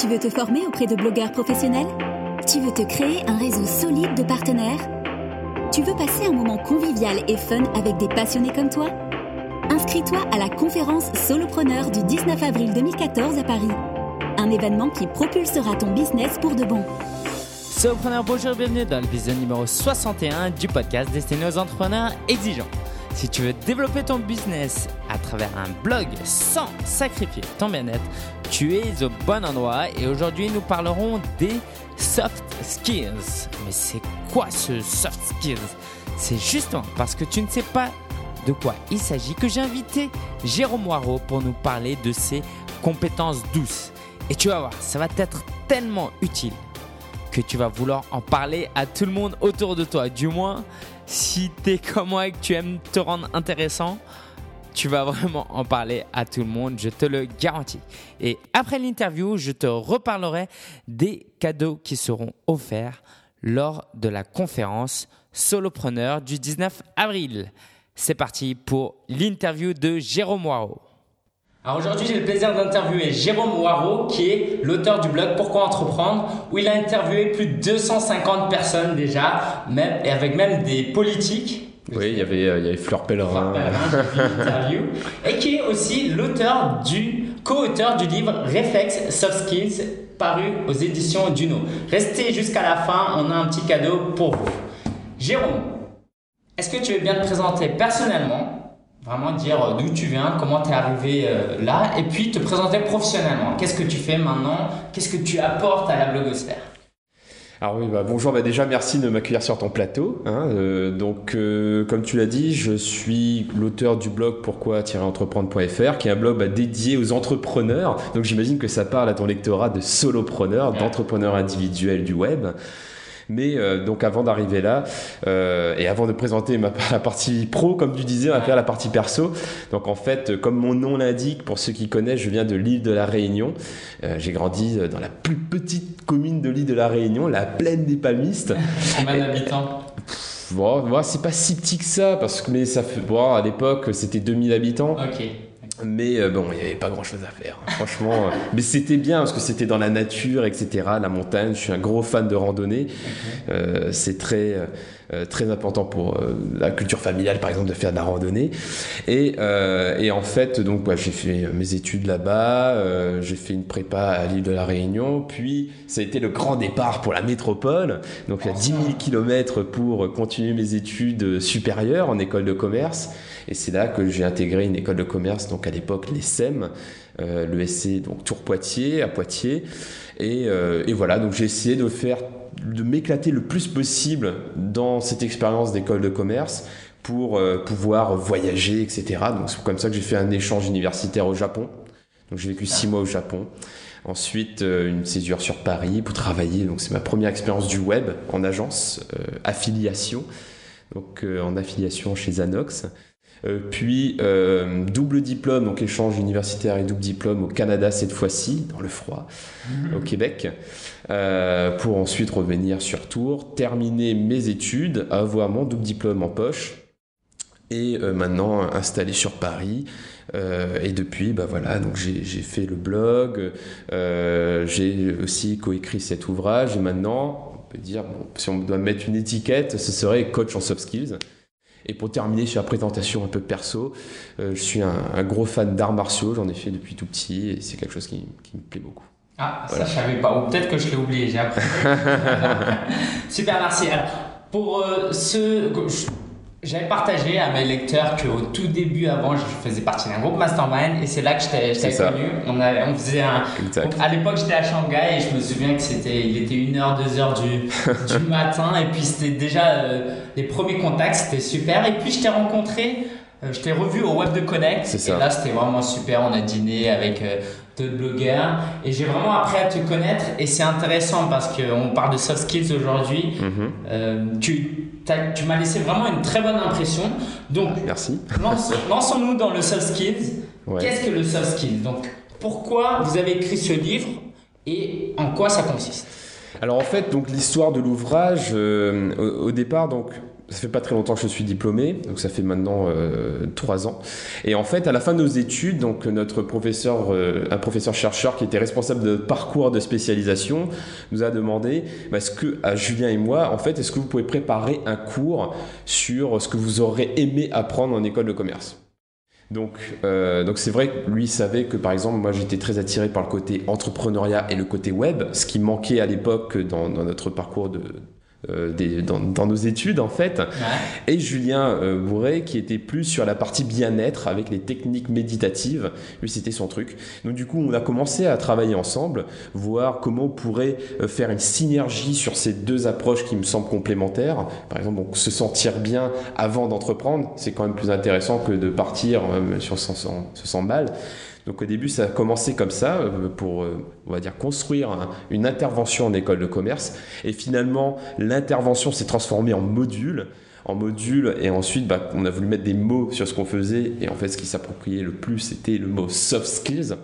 Tu veux te former auprès de blogueurs professionnels? Tu veux te créer un réseau solide de partenaires? Tu veux passer un moment convivial et fun avec des passionnés comme toi? Inscris-toi à la conférence Solopreneur du 19 avril 2014 à Paris. Un événement qui propulsera ton business pour de bon. Solopreneur, bonjour, bienvenue dans l'épisode numéro 61 du podcast destiné aux entrepreneurs exigeants. Si tu veux développer ton business à travers un blog sans sacrifier ton bien-être, tu es au bon endroit et aujourd'hui nous parlerons des soft skills. Mais c'est quoi ce soft skills? C'est justement parce que tu ne sais pas de quoi il s'agit que j'ai invité Jérôme Moirot pour nous parler de ses compétences douces. Et tu vas voir, ça va être tellement utile que tu vas vouloir en parler à tout le monde autour de toi. Du moins, si tu es comme moi et que tu aimes te rendre intéressant, tu vas vraiment en parler à tout le monde, je te le garantis. Et après l'interview, je te reparlerai des cadeaux qui seront offerts lors de la conférence Solopreneur du 19 avril. C'est parti pour l'interview de Jérôme Waro. Alors aujourd'hui, j'ai le plaisir d'interviewer Jérôme Waro, qui est l'auteur du blog Pourquoi entreprendre, où il a interviewé plus de 250 personnes déjà, et avec même des politiques. Oui, il y avait, euh, il y Fleur Pellerin. et qui est aussi l'auteur du, co-auteur du livre Réflexe Soft Skills, paru aux éditions Duno. Restez jusqu'à la fin, on a un petit cadeau pour vous. Jérôme, est-ce que tu veux bien te présenter personnellement Vraiment dire euh, d'où tu viens, comment tu es arrivé euh, là, et puis te présenter professionnellement? Qu'est-ce que tu fais maintenant? Qu'est-ce que tu apportes à la blogosphère? Alors oui, bah, bonjour, bah déjà merci de m'accueillir sur ton plateau. Hein, euh, donc comme tu l'as dit, je suis l'auteur du blog pourquoi-entreprendre.fr, qui est un blog bah, dédié aux entrepreneurs. Donc j'imagine que ça parle à ton lectorat de solopreneurs, d'entrepreneurs individuels du web. Mais euh, donc avant d'arriver là, euh, et avant de présenter ma, la partie pro, comme tu disais, on va faire la partie perso. Donc en fait, comme mon nom l'indique, pour ceux qui connaissent, je viens de l'île de la Réunion. Euh, j'ai grandi dans la plus petite commune de l'île de la Réunion, la plaine des palmistes. Combien d'habitants? Bon, c'est pas si petit que ça, parce que mais ça fait, bon, à l'époque, c'était 2000 habitants. Ok. Mais euh, bon, il n'y avait pas grand chose à faire, hein. franchement. Euh, mais c'était bien parce que c'était dans la nature, etc. La montagne, je suis un gros fan de randonnée. Euh, c'est très, très important pour la culture familiale, par exemple, de faire de la randonnée. Et, et en fait, donc, j'ai fait mes études là-bas, j'ai fait une prépa à l'île de la Réunion, puis ça a été le grand départ pour la métropole. Donc, il y a 10 000 km pour continuer mes études supérieures en école de commerce. Et c'est là que j'ai intégré une école de commerce, donc à l'époque les SEM, euh, donc Tour Poitiers, à Poitiers. Et, euh, et voilà, donc j'ai essayé de faire, de m'éclater le plus possible dans cette expérience d'école de commerce pour euh, pouvoir voyager, etc. Donc c'est comme ça que j'ai fait un échange universitaire au Japon. Donc j'ai vécu six mois au Japon. Ensuite, une césure sur Paris pour travailler. Donc c'est ma première expérience du web en agence, affiliation. Donc en affiliation chez Zanox. Euh, puis euh, double diplôme, donc échange universitaire et double diplôme au Canada cette fois-ci, dans le froid, mhm. au Québec, euh, pour ensuite revenir sur Tours, terminer mes études, avoir mon double diplôme en poche, et maintenant installé sur Paris. et depuis, bah voilà, donc j'ai fait le blog, j'ai aussi coécrit cet ouvrage, et maintenant, on peut dire, si on doit mettre une étiquette, ce serait coach en soft skills. Et pour terminer sur la présentation un peu perso, euh, je suis un, gros fan d'arts martiaux, j'en ai fait depuis tout petit et c'est quelque chose qui, me plaît beaucoup. Ah, ça je savais pas, ou peut-être que je l'ai oublié, j'ai appris. Super, merci. pour euh, ceux, j'avais partagé à mes lecteurs qu'au tout début, avant, je faisais partie d'un groupe mastermind et c'est là que je t'ai connu. On, on faisait un. à l'époque, j'étais à Shanghai et je me souviens que c'était, il était 1h, 2h du, du matin et puis c'était déjà euh, les premiers contacts, c'était super. Et puis je t'ai rencontré, euh, je t'ai revu au Web de Connect et là c'était vraiment super. On a dîné avec euh, d'autres blogueurs et j'ai vraiment appris à te connaître et c'est intéressant parce qu'on parle de soft skills aujourd'hui. Mm-hmm. tu tu m'as laissé vraiment une très bonne impression. Donc, merci. lançons-nous dans le soft skills. Qu'est-ce que le soft skills Donc, pourquoi vous avez écrit ce livre et en quoi ça consiste? Alors en fait, donc l'histoire de l'ouvrage, euh, au, départ, donc ça fait pas très longtemps que je suis diplômé, donc ça fait maintenant euh, trois ans. Et en fait, à la fin de nos études, donc notre professeur, euh, un professeur chercheur qui était responsable de parcours de spécialisation, nous a demandé, bah, est-ce que à Julien et moi, en fait, est-ce que vous pouvez préparer un cours sur ce que vous aurez aimé apprendre en école de commerce? Donc, euh, donc c'est vrai que lui savait que par exemple moi j'étais très attiré par le côté entrepreneuriat et le côté web, ce qui manquait à l'époque dans, dans, notre parcours de, euh, dans, nos études en fait, et Julien euh, Bourret qui était plus sur la partie bien-être avec les techniques méditatives. Lui, c'était son truc. Donc du coup, on a commencé à travailler ensemble, voir comment on pourrait euh, faire une synergie sur ces deux approches qui me semblent complémentaires. Par exemple, donc, se sentir bien avant d'entreprendre, c'est quand même plus intéressant que de partir sur se sent mal. Donc au début, ça a commencé comme ça, euh, pour, euh, on va dire, construire une intervention en école de commerce. Et finalement, l'intervention s'est transformée en module. En module et ensuite bah, on a voulu mettre des mots sur ce qu'on faisait. Et en fait ce qui s'appropriait le plus c'était le mot soft skills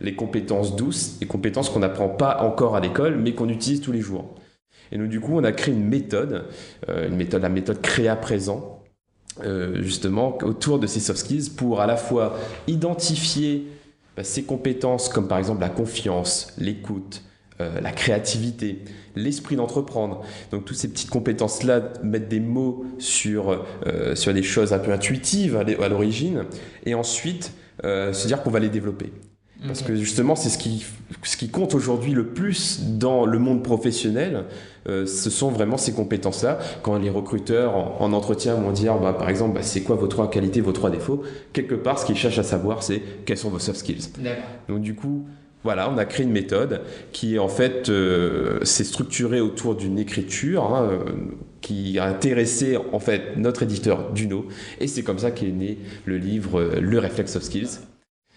les compétences douces les compétences qu'on n'apprend pas encore à l'école mais qu'on utilise tous les jours. Et nous du coup on a créé une méthode euh, une méthode la méthode créa présent justement autour de ces soft skills pour à la fois identifier bah, ces compétences comme par exemple la confiance, l'écoute, euh, la créativité, l'esprit d'entreprendre. Donc toutes ces petites compétences-là, mettre des mots sur, euh, sur des choses un peu intuitives à l'origine, et ensuite euh, se dire qu'on va les développer. Parce que justement, c'est ce qui, ce qui compte aujourd'hui le plus dans le monde professionnel, euh, ce sont vraiment ces compétences-là. Quand les recruteurs en, entretien vont dire, bah, par exemple, bah, c'est quoi vos trois qualités, vos trois défauts, quelque part, ce qu'ils cherchent à savoir, c'est quels sont vos soft skills. Donc du coup, voilà, on a créé une méthode qui en fait euh, s'est structurée autour d'une écriture hein, euh, qui a intéressé en fait notre éditeur Duno et c'est comme ça qu'est né le livre Le Reflex Soft Skills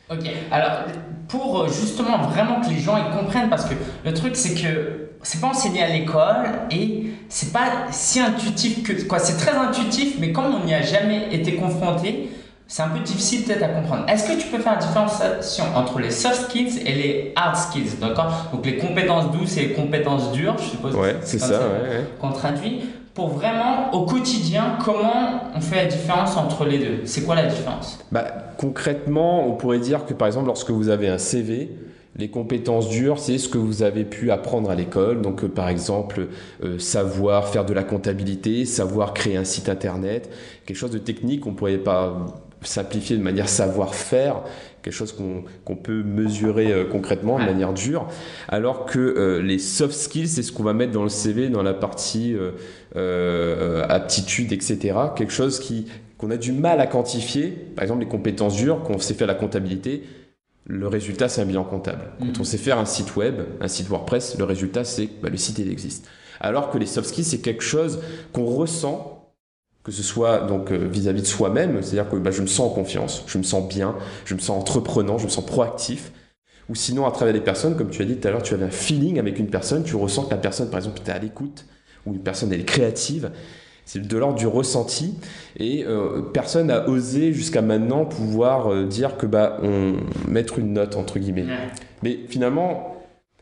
Ok, alors pour euh, justement vraiment que les gens ils comprennent, parce que le truc c'est que c'est pas enseigné à l'école et c'est pas si intuitif que quoi, c'est très intuitif, mais comme on n'y a jamais été confronté, c'est un peu difficile peut-être à comprendre. Est-ce que tu peux faire la différenciation entre les soft skills et les hard skills, d'accord? Donc les compétences douces et les compétences dures, je suppose. Ouais, c'est ça, ouais, qu'on traduit pour vraiment au quotidien comment on fait la différence entre les deux? C'est quoi la différence? Bah, Concrètement, on pourrait dire que par exemple lorsque vous avez un CV, les compétences dures, c'est ce que vous avez pu apprendre à l'école. Donc, euh, par exemple, euh, savoir faire de la comptabilité, savoir créer un site internet, quelque chose de technique, on ne pourrait pas simplifier de manière savoir-faire, quelque chose qu'on peut mesurer euh, concrètement de manière dure, alors que euh, les soft skills, c'est ce qu'on va mettre dans le CV, dans la partie euh, aptitude, etc. Quelque chose qui qu'on a du mal à quantifier, par exemple les compétences dures, qu'on sait faire la comptabilité, le résultat c'est un bilan comptable. Quand mhm. on sait faire un site web, un site WordPress, le résultat c'est bah, le site il existe. Alors que les soft skills c'est quelque chose qu'on ressent que ce soit donc euh, vis-à-vis de soi-même, c'est-à-dire que bah, je me sens en confiance, je me sens bien, je me sens entreprenant, je me sens proactif, ou sinon à travers les personnes, comme tu as dit tout à l'heure, tu avais un feeling avec une personne, tu ressens que la personne, par exemple, est à l'écoute, ou une personne elle est créative, c'est de l'ordre du ressenti, et euh, personne n'a osé jusqu'à maintenant pouvoir euh, dire que bah on mettre une note entre guillemets. Mais finalement,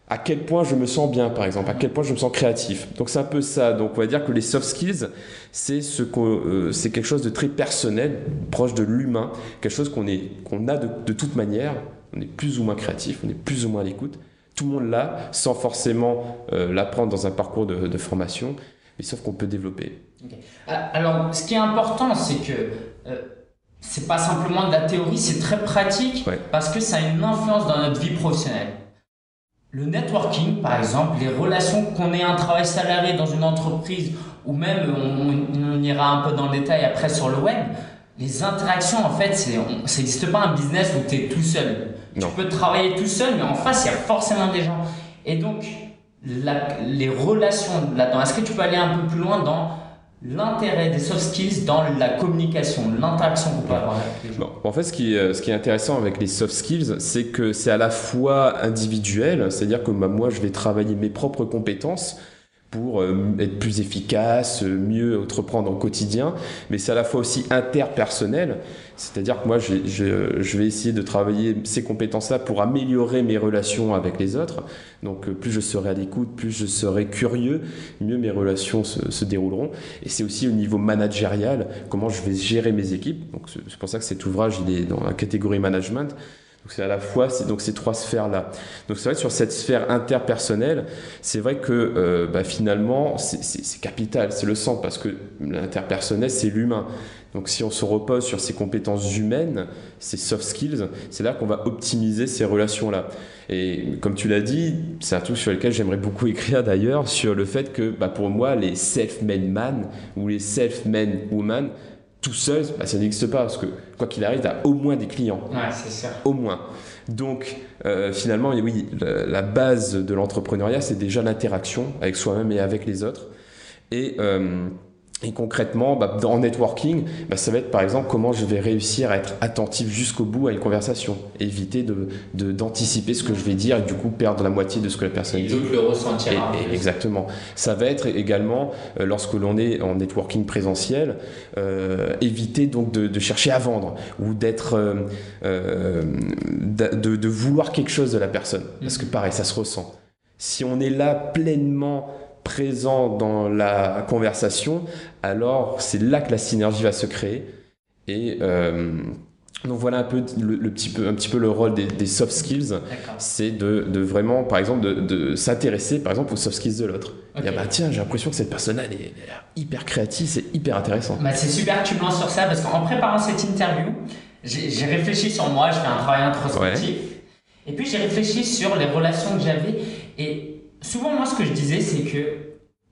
à quel point je me sens bien, par exemple, à quel point je me sens créatif. Donc c'est un peu ça. Donc on va dire que les soft skills, c'est ce euh, c'est quelque chose de très personnel, proche de l'humain, quelque chose qu'on est qu'on a de, toute manière. On est plus ou moins créatif, on est plus ou moins à l'écoute. Tout le monde l'a, sans forcément euh, l'apprendre dans un parcours de, formation, mais sauf qu'on peut développer. Ah, alors, ce qui est important, c'est que euh, c'est pas simplement de la théorie, c'est très pratique parce que ça a une influence dans notre vie professionnelle. Le networking, par exemple, les relations qu'on ait un travail salarié dans une entreprise ou même on, ira un peu dans le détail après sur le web, les interactions en fait, ça n'existe pas un business où tu es tout seul. Tu peux travailler tout seul, mais en face, il y a forcément des gens. Et donc, les relations là-dedans, est-ce que tu peux aller un peu plus loin dans l'intérêt des soft skills dans la communication, l'interaction qu'on peut avoir en fait, ce qui, est, ce qui est intéressant avec les soft skills, c'est que c'est à la fois individuel, c'est-à-dire que bah, moi, je vais travailler mes propres compétences pour être plus efficace, mieux entreprendre au quotidien, mais c'est à la fois aussi interpersonnel, c'est-à-dire que moi, je, je, vais essayer de travailler ces compétences-là pour améliorer mes relations avec les autres. Donc, plus je serai à l'écoute, plus je serai curieux, mieux mes relations se, se dérouleront. Et c'est aussi au niveau managérial, comment je vais gérer mes équipes. Donc, c'est pour ça que cet ouvrage, il est dans la catégorie management. Donc c'est à la fois donc ces trois sphères là. Donc c'est vrai que sur cette sphère interpersonnelle, c'est vrai que euh, bah, finalement c'est capital, c'est le centre parce que l'interpersonnel c'est l'humain. Donc si on se repose sur ces compétences humaines, ces soft skills, c'est là qu'on va optimiser ces relations-là. Et comme tu l'as dit, c'est un truc sur lequel j'aimerais beaucoup écrire d'ailleurs, sur le fait que bah, pour moi, les self-made man ou les self-made woman, tout seul, bah, ça n'existe pas, parce que quoi qu'il arrive, tu as au moins des clients. Ouais, c'est ça. Au moins. Donc, euh, finalement, oui, la, base de l'entrepreneuriat, c'est déjà l'interaction avec soi-même et avec les autres. Et euh, et concrètement, bah, en networking, bah, ça va être par exemple comment je vais réussir à être attentif jusqu'au bout à une conversation, éviter de, d'anticiper ce que je vais dire et du coup perdre la moitié de ce que la personne dit. Et le ressentir. exactement. Ça va être également, euh, lorsque l'on est en networking présentiel, euh, éviter donc de, de, chercher à vendre ou d'être, euh, euh de, de vouloir quelque chose de la personne. Parce que pareil, ça se ressent. Si on est là pleinement présent dans la conversation, alors c'est là que la synergie va se créer. Et euh, donc voilà un peu le, petit peu un petit peu le rôle des, soft skills, c'est de, de, vraiment par exemple de, de s'intéresser par exemple aux soft skills de l'autre. Okay. bah tiens j'ai l'impression que cette personne elle est, hyper créative, c'est hyper intéressant. Bah, c'est super que tu me lances sur ça parce qu'en préparant cette interview, j'ai réfléchi sur moi, je fais un travail introspectif et puis j'ai réfléchi sur les relations que j'avais et souvent, moi, ce que je disais, c'est que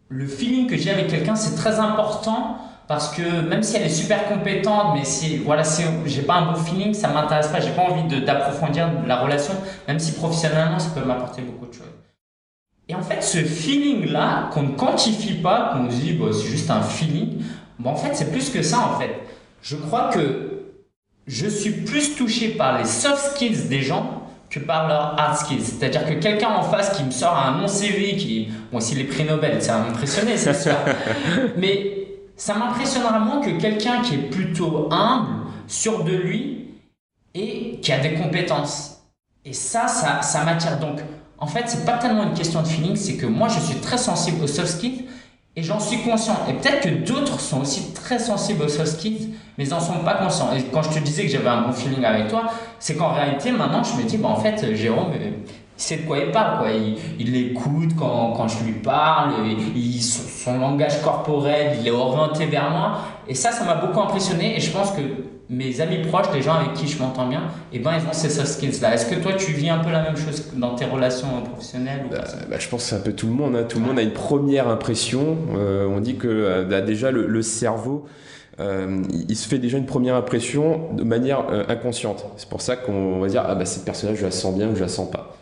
le feeling que j'ai avec quelqu'un, c'est très important parce que même si elle est super compétente, mais si voilà, si j'ai pas un bon feeling, ça m'intéresse pas. J'ai pas envie d'approfondir la relation, même si professionnellement, ça peut m'apporter beaucoup de choses. Et en fait, ce feeling-là, qu'on ne quantifie pas, qu'on se dit, bah, c'est juste un feeling, bon, en fait, c'est plus que ça, en fait. Je crois que je suis plus touché par les soft skills des gens que par leur hard skills. C'est-à-dire que quelqu'un en face qui me sort un non-CV, qui, bon, s'il est prix Nobel, ça va m'impressionner, c'est sûr. Mais ça m'impressionnera moins que quelqu'un qui est plutôt humble, sûr de lui et qui a des compétences. Et ça, ça, ça m'attire. Donc, en fait, c'est pas tellement une question de feeling, c'est que moi, je suis très sensible aux soft skills et j'en suis conscient. Et peut-être que d'autres sont aussi très sensibles aux soft skills, mais ils n'en sont pas conscients. Et quand je te disais que j'avais un bon feeling avec toi, c'est qu'en réalité, maintenant, je me dis, bah, en fait, Jérôme, euh, il sait de quoi il parle. Quoi. Il, il écoute quand, quand, je lui parle, il, son, langage corporel, il est orienté vers moi. Et ça, ça m'a beaucoup impressionné. Et je pense que mes amis proches, les gens avec qui je m'entends bien, et eh ben, ils ont ces soft skills-là. Est-ce que toi, tu vis un peu la même chose dans tes relations professionnelles bah, bah, Je pense que c'est un peu tout le monde. Hein. Tout le monde a une première impression. Euh, on dit que euh, bah, déjà, le, cerveau, euh, il se fait déjà une première impression de manière inconsciente. C'est pour ça qu'on va dire, ah bah, cette personne-là, je la sens bien ou je la sens pas.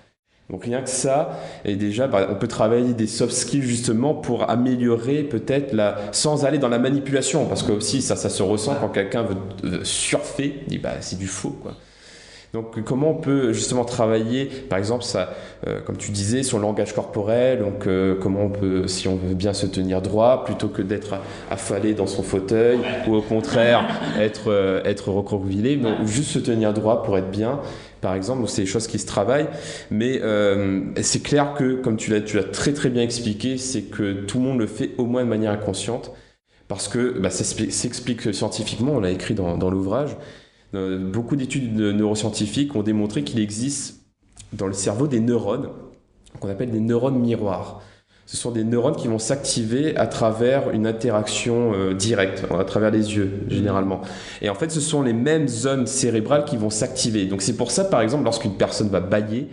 Donc rien que ça, et déjà, bah, on peut travailler des soft skills justement pour améliorer peut-être la, sans aller dans la manipulation, parce que aussi ça, ça se ressent quand quelqu'un veut, surfer, dit bah c'est du faux quoi. Donc comment on peut justement travailler, par exemple, ça, euh, comme tu disais, son langage corporel, donc euh, comment on peut, si on veut bien se tenir droit, plutôt que d'être affalé dans son fauteuil, ou au contraire être, euh, être recroquevillé, donc juste se tenir droit pour être bien par exemple. c'est des choses qui se travaillent. Mais euh, c'est clair que, comme tu l'as, très très bien expliqué, c'est que tout le monde le fait au moins de manière inconsciente. Parce que bah, ça s'explique scientifiquement, on l'a écrit dans, dans l'ouvrage. Euh, beaucoup d'études neuroscientifiques ont démontré qu'il existe dans le cerveau des neurones qu'on appelle des neurones miroirs ce sont des neurones qui vont s'activer à travers une interaction euh, directe, à travers les yeux généralement. Et en fait, ce sont les mêmes zones cérébrales qui vont s'activer. Donc c'est pour ça, par exemple, lorsqu'une personne va bailler,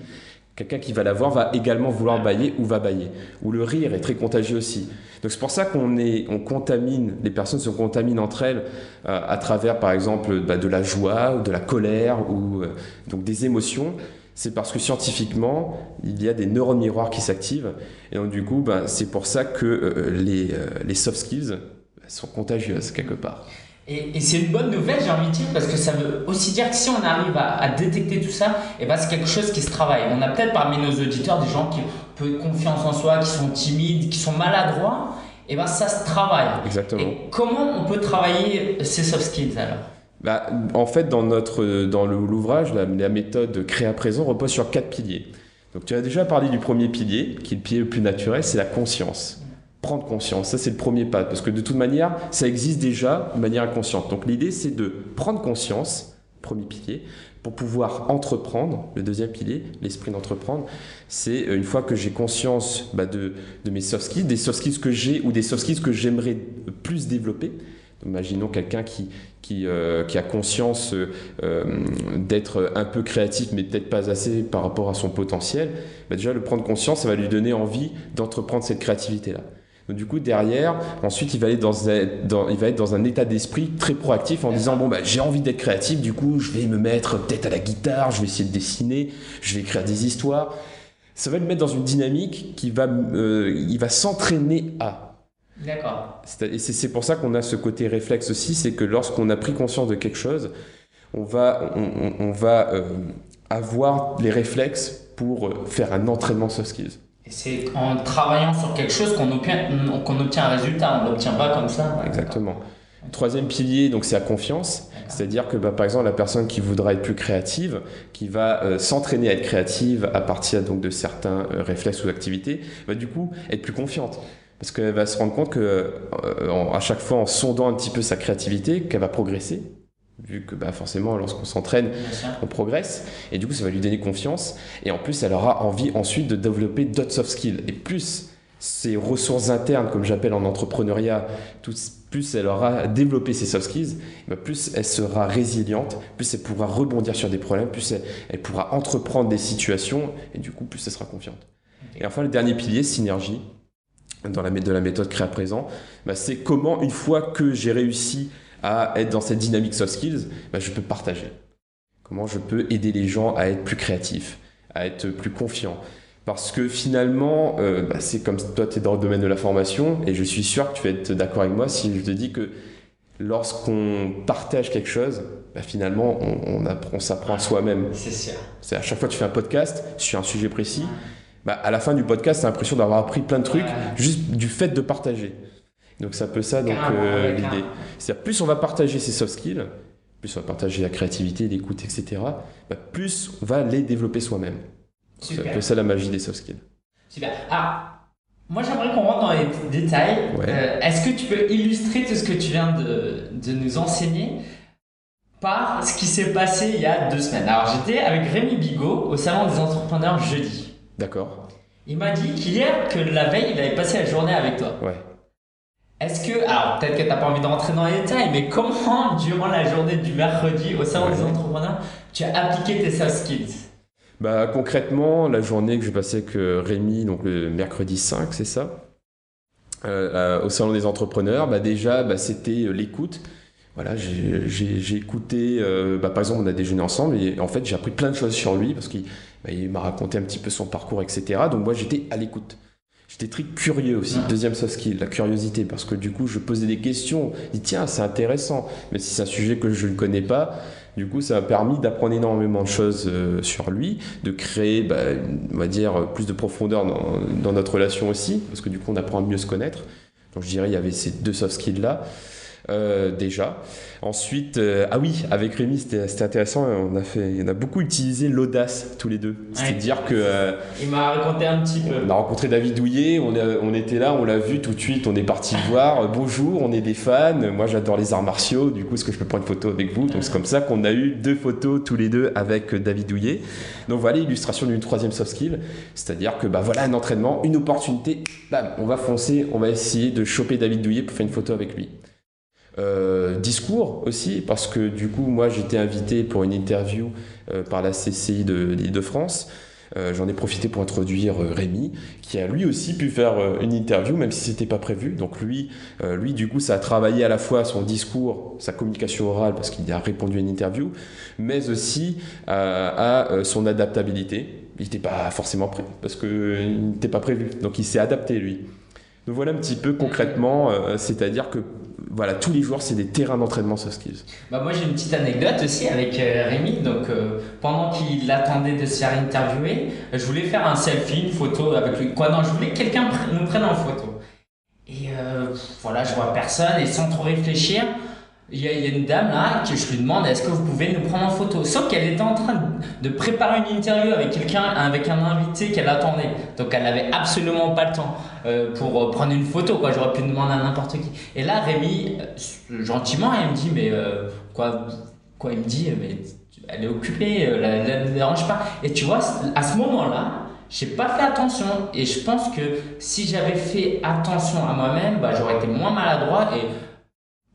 quelqu'un qui va la voir va également vouloir bailler ou va bailler. Ou le rire est très contagieux aussi. Donc c'est pour ça qu'on est, on contamine, les personnes se contaminent entre elles euh, à travers, par exemple, bah, de la joie ou de la colère ou euh, donc des émotions c'est parce que scientifiquement, il y a des neurones miroirs qui s'activent. Et donc, du coup, ben, c'est pour ça que euh, les, euh, les, soft skills sont contagieuses quelque part. Et, c'est une bonne nouvelle, j'ai envie de dire, parce que ça veut aussi dire que si on arrive à, détecter tout ça, et eh ben c'est quelque chose qui se travaille. On a peut-être parmi nos auditeurs des gens qui ont peu de confiance en soi, qui sont timides, qui sont maladroits. Et eh ben ça se travaille. Exactement. Et comment on peut travailler ces soft skills alors? Bah, en fait, dans, notre, dans l'ouvrage, la, la méthode Créa présent repose sur quatre piliers. Donc tu as déjà parlé du premier pilier, qui est le pilier le plus naturel, c'est la conscience prendre conscience. Ça, c'est le premier pas, parce que de toute manière, ça existe déjà de manière inconsciente. Donc l'idée, c'est de prendre conscience, premier pilier, pour pouvoir entreprendre. Le deuxième pilier, l'esprit d'entreprendre, c'est euh, une fois que j'ai conscience bah, de, mes soft skills, des soft skills que j'ai ou des soft skills que j'aimerais plus développer. Imaginons quelqu'un qui, qui, euh, a conscience euh, d'être un peu créatif, mais peut-être pas assez par rapport à son potentiel. Bah, déjà, le prendre conscience, ça va lui donner envie d'entreprendre cette créativité-là. Donc, du coup, derrière, ensuite, il va, aller dans, il va être dans un état d'esprit très proactif en disant Bon, bah, j'ai envie d'être créatif, du coup, je vais me mettre peut-être à la guitare, je vais essayer de dessiner, je vais écrire des histoires. Ça va le mettre dans une dynamique qui va, euh, va s'entraîner à. D'accord. Et c'est pour ça qu'on a ce côté réflexe aussi c'est que lorsqu'on a pris conscience de quelque chose, on va, on, va euh, avoir les réflexes pour euh, faire un entraînement soft skills c'est en travaillant sur quelque chose qu'on obtient, un résultat. On ne l'obtient pas comme ça. Exactement. Troisième pilier, donc c'est la confiance. C'est-à-dire que bah, par exemple la personne qui voudra être plus créative, qui va euh, s'entraîner à être créative à partir donc de certains euh, réflexes ou activités, va du coup être plus confiante. Parce qu'elle va se rendre compte que euh, à chaque fois en sondant un petit peu sa créativité, qu'elle va progresser. Vu que bah, forcément lorsqu'on s'entraîne on progresse. Et du coup ça va lui donner confiance. Et en plus elle aura envie ensuite de développer d'autres soft skills. Et plus ses ressources internes comme j'appelle en entrepreneuriat plus elle aura développé ses soft skills bah, plus elle sera résiliente plus elle pourra rebondir sur des problèmes plus elle, pourra entreprendre des situations et du coup plus elle sera confiante. Et enfin le dernier pilier synergie dans la, de la méthode créa présent bah, c'est comment une fois que j'ai réussi à être dans cette dynamique soft skills, bah, je peux partager. Comment je peux aider les gens à être plus créatifs, à être plus confiants. Parce que finalement, euh, bah, c'est comme toi, tu es dans le domaine de la formation, et je suis sûr que tu vas être d'accord avec moi si je te dis que lorsqu'on partage quelque chose, bah, finalement, on, on, s'apprend à soi-même. C'est sûr. C'est à chaque fois que tu fais un podcast sur un sujet précis, à la fin du podcast, tu as l'impression d'avoir appris plein de trucs juste du fait de partager. Donc c'est un peu ça donc euh, l'idée. C'est-à-dire plus on va partager ses soft skills, plus on va partager la créativité, l'écoute, etc. Bah, plus on va les développer soi-même. C'est un peu ça la magie des soft skills. Super. Ah, moi j'aimerais qu'on rentre dans les détails. Euh, est-ce que tu peux illustrer tout ce que tu viens de, de nous enseigner par ce qui s'est passé il y a deux semaines? Alors j'étais avec Rémi Bigot au salon des entrepreneurs jeudi. D'accord. Il m'a dit qu'hier, que la veille, il avait passé la journée avec toi. Ouais. Est-ce que, alors peut-être que tu n'as pas envie de rentrer dans les détails, mais comment, durant la journée du mercredi au salon des entrepreneurs, tu as appliqué tes soft skills? Bah, Concrètement, la journée que j'ai passée avec euh, Rémi, donc le mercredi 5, c'est ça, euh, au salon des entrepreneurs, bah, déjà, bah, c'était euh, l'écoute. Voilà, j'ai écouté, bah, par exemple, on a déjeuné ensemble et en fait, j'ai appris plein de choses sur lui parce qu'il bah, m'a raconté un petit peu son parcours, etc. Donc, moi, j'étais à l'écoute. J'étais très curieux aussi. Deuxième soft skill, la curiosité, parce que du coup, je posais des questions. Je dis, tiens, c'est intéressant. Mais si c'est un sujet que je ne connais pas, du coup, ça m'a permis d'apprendre énormément de choses euh, sur lui, de créer, bah, on va dire, plus de profondeur dans, dans, notre relation aussi, parce que du coup, on apprend à mieux se connaître. Donc, je dirais, il y avait ces deux soft skills-là. Euh, déjà. Ensuite, euh, ah oui, avec Rémi, c'était intéressant. On a fait, on a beaucoup utilisé l'audace tous les deux. C'est-à-dire que. Euh, il m'a raconté un petit peu. On a rencontré David Douillet, on, on était là, on l'a vu tout de suite, on est parti voir. bonjour, on est des fans. Moi, j'adore les arts martiaux. Du coup, est-ce que je peux prendre une photo avec vous? Donc, c'est comme ça qu'on a eu deux photos tous les deux avec David Douillet. Donc, voilà l'illustration d'une troisième soft skill. C'est-à-dire que, bah voilà un entraînement, une opportunité. Bam, on va foncer, on va essayer de choper David Douillet pour faire une photo avec lui. Euh, discours aussi, parce que du coup, moi, j'étais invité pour une interview euh, par la CCI de l'Île-de-France. Euh, j'en ai profité pour introduire Rémi, qui a lui aussi pu faire une interview, même si c'était pas prévu. Donc lui, lui, du coup, ça a travaillé à la fois son discours, sa communication orale, parce qu'il a répondu à une interview, mais aussi à son adaptabilité. Il n'était pas forcément prêt, parce qu'il n'était pas prévu. Donc il s'est adapté, lui. Nous voilà un petit peu concrètement, c'est-à-dire que voilà, tous les jours, c'est des terrains d'entraînement soft skills. Bah moi, j'ai une petite anecdote aussi avec euh, Rémi. Donc, euh, pendant qu'il attendait de se faire interviewer, je voulais faire un selfie, une photo avec lui. Quoi, non, je voulais que quelqu'un nous prenne en photo. Et voilà, je vois personne et sans trop réfléchir, il y, a, une dame là que je lui demande est-ce que vous pouvez nous prendre en photo? Sauf qu'elle était en train de préparer une interview avec quelqu'un, avec un invité qu'elle attendait. Donc elle n'avait absolument pas le temps euh, pour euh, prendre une photo. Quoi. J'aurais pu demander à n'importe qui. Et là, Rémi, euh, gentiment, elle me dit mais quoi, quoi Il me dit mais elle est occupée, elle ne dérange pas. Et tu vois, à ce moment-là, j'ai pas fait attention et je pense que si j'avais fait attention à moi-même, bah, j'aurais été moins maladroit et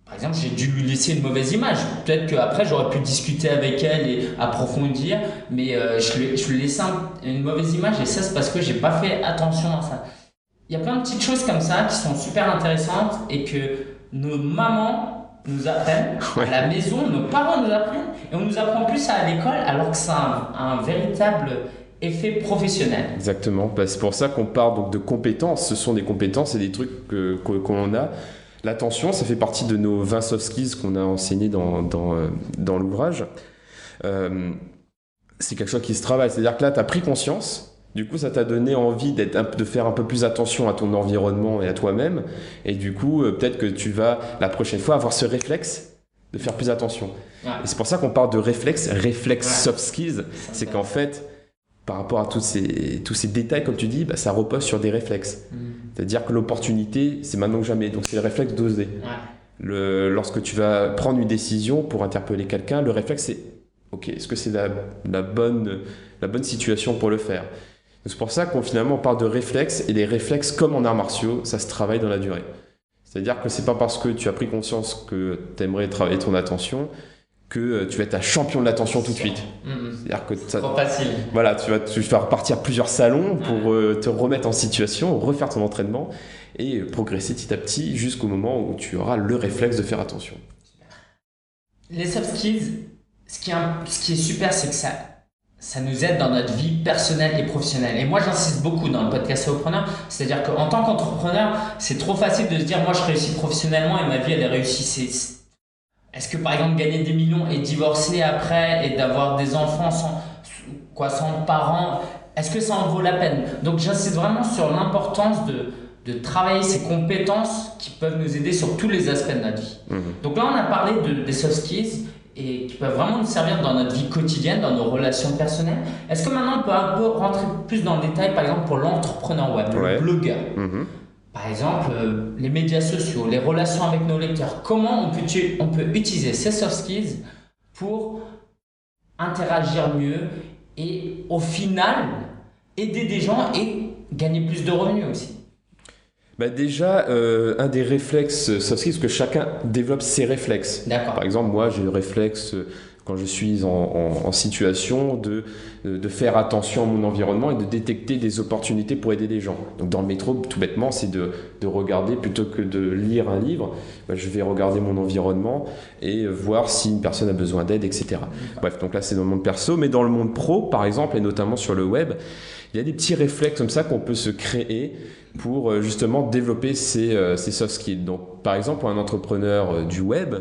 par exemple, j'ai dû lui laisser une mauvaise image. Peut-être qu'après, j'aurais pu discuter avec elle et approfondir, mais euh, je, lui, je lui ai laissé une mauvaise image et ça, c'est parce que j'ai pas fait attention à ça. Il y a plein de petites choses comme ça qui sont super intéressantes et que nos mamans nous apprennent à la maison, nos parents nous apprennent et on nous apprend plus ça à l'école alors que c'est un, véritable effet professionnel. Exactement. Bah, c'est pour ça qu'on parle donc de compétences. Ce sont des compétences et des trucs qu'on a L'attention, ça fait partie de nos 20 soft skills qu'on a enseignés dans, dans, euh, dans l'ouvrage. Euh, c'est quelque chose qui se travaille. C'est-à-dire que là, tu as pris conscience. Du coup, ça t'a donné envie d'être de faire un peu plus attention à ton environnement et à toi-même. Et du coup, euh, peut-être que tu vas, la prochaine fois, avoir ce réflexe de faire plus attention. Et c'est pour ça qu'on parle de réflexe, réflexe soft skills. C'est qu'en fait, par rapport à tous ces, tous ces détails, comme tu dis, bah, ça repose sur des réflexes. Mm. C'est-à-dire que l'opportunité, c'est maintenant que jamais. Donc c'est le réflexe d'oser. Le, lorsque tu vas prendre une décision pour interpeller quelqu'un, le réflexe c'est ok, est-ce que c'est la, la, bonne, la bonne situation pour le faire? C'est pour ça qu'on finalement parle de réflexe et les réflexes comme en arts martiaux, ça se travaille dans la durée. C'est-à-dire que c'est pas parce que tu as pris conscience que tu aimerais travailler ton attention que euh, tu vas être un champion de l'attention tout de suite. Mm-hmm. C'est-à-dire que ça, trop facile. Voilà, tu vas, tu vas repartir plusieurs salons pour euh, te remettre en situation, refaire ton entraînement et progresser petit à petit jusqu'au moment où tu auras le réflexe de faire attention. Les soft skills, ce qui est, ce qui est super, c'est que ça, ça nous aide dans notre vie personnelle et professionnelle. Et moi, j'insiste beaucoup dans le podcast Entrepreneur, c'est-à-dire qu'en tant qu'entrepreneur, c'est trop facile de se dire, moi, je réussis professionnellement et ma vie, elle est réussie. Est-ce que par exemple gagner des millions et divorcer après et d'avoir des enfants sans, quoi, sans parents, est-ce que ça en vaut la peine? Donc j'insiste vraiment sur l'importance de, de travailler ces compétences qui peuvent nous aider sur tous les aspects de notre vie. Mhm. Donc là on a parlé de, des soft skills et qui peuvent vraiment nous servir dans notre vie quotidienne, dans nos relations personnelles. Est-ce que maintenant on peut un peu rentrer plus dans le détail, par exemple pour l'entrepreneur web, le blogueur mhm. Par exemple, euh, les médias sociaux, les relations avec nos lecteurs. Comment on peut, on peut utiliser ces soft skills pour interagir mieux et au final aider des gens et gagner plus de revenus aussi bah déjà, euh, un des réflexes soft skills, que chacun développe ses réflexes. Par exemple, moi, j'ai le réflexe quand je suis en, situation de, de, faire attention à mon environnement et de détecter des opportunités pour aider les gens. Donc dans le métro, tout bêtement, c'est de, de, regarder, plutôt que de lire un livre, bah, je vais regarder mon environnement et voir si une personne a besoin d'aide, etc. Bref, donc là c'est dans le monde perso, mais dans le monde pro, par exemple, et notamment sur le web, il y a des petits réflexes comme ça qu'on peut se créer pour euh, justement développer ces, euh, ces soft skills. Donc par exemple, pour un entrepreneur euh, du web,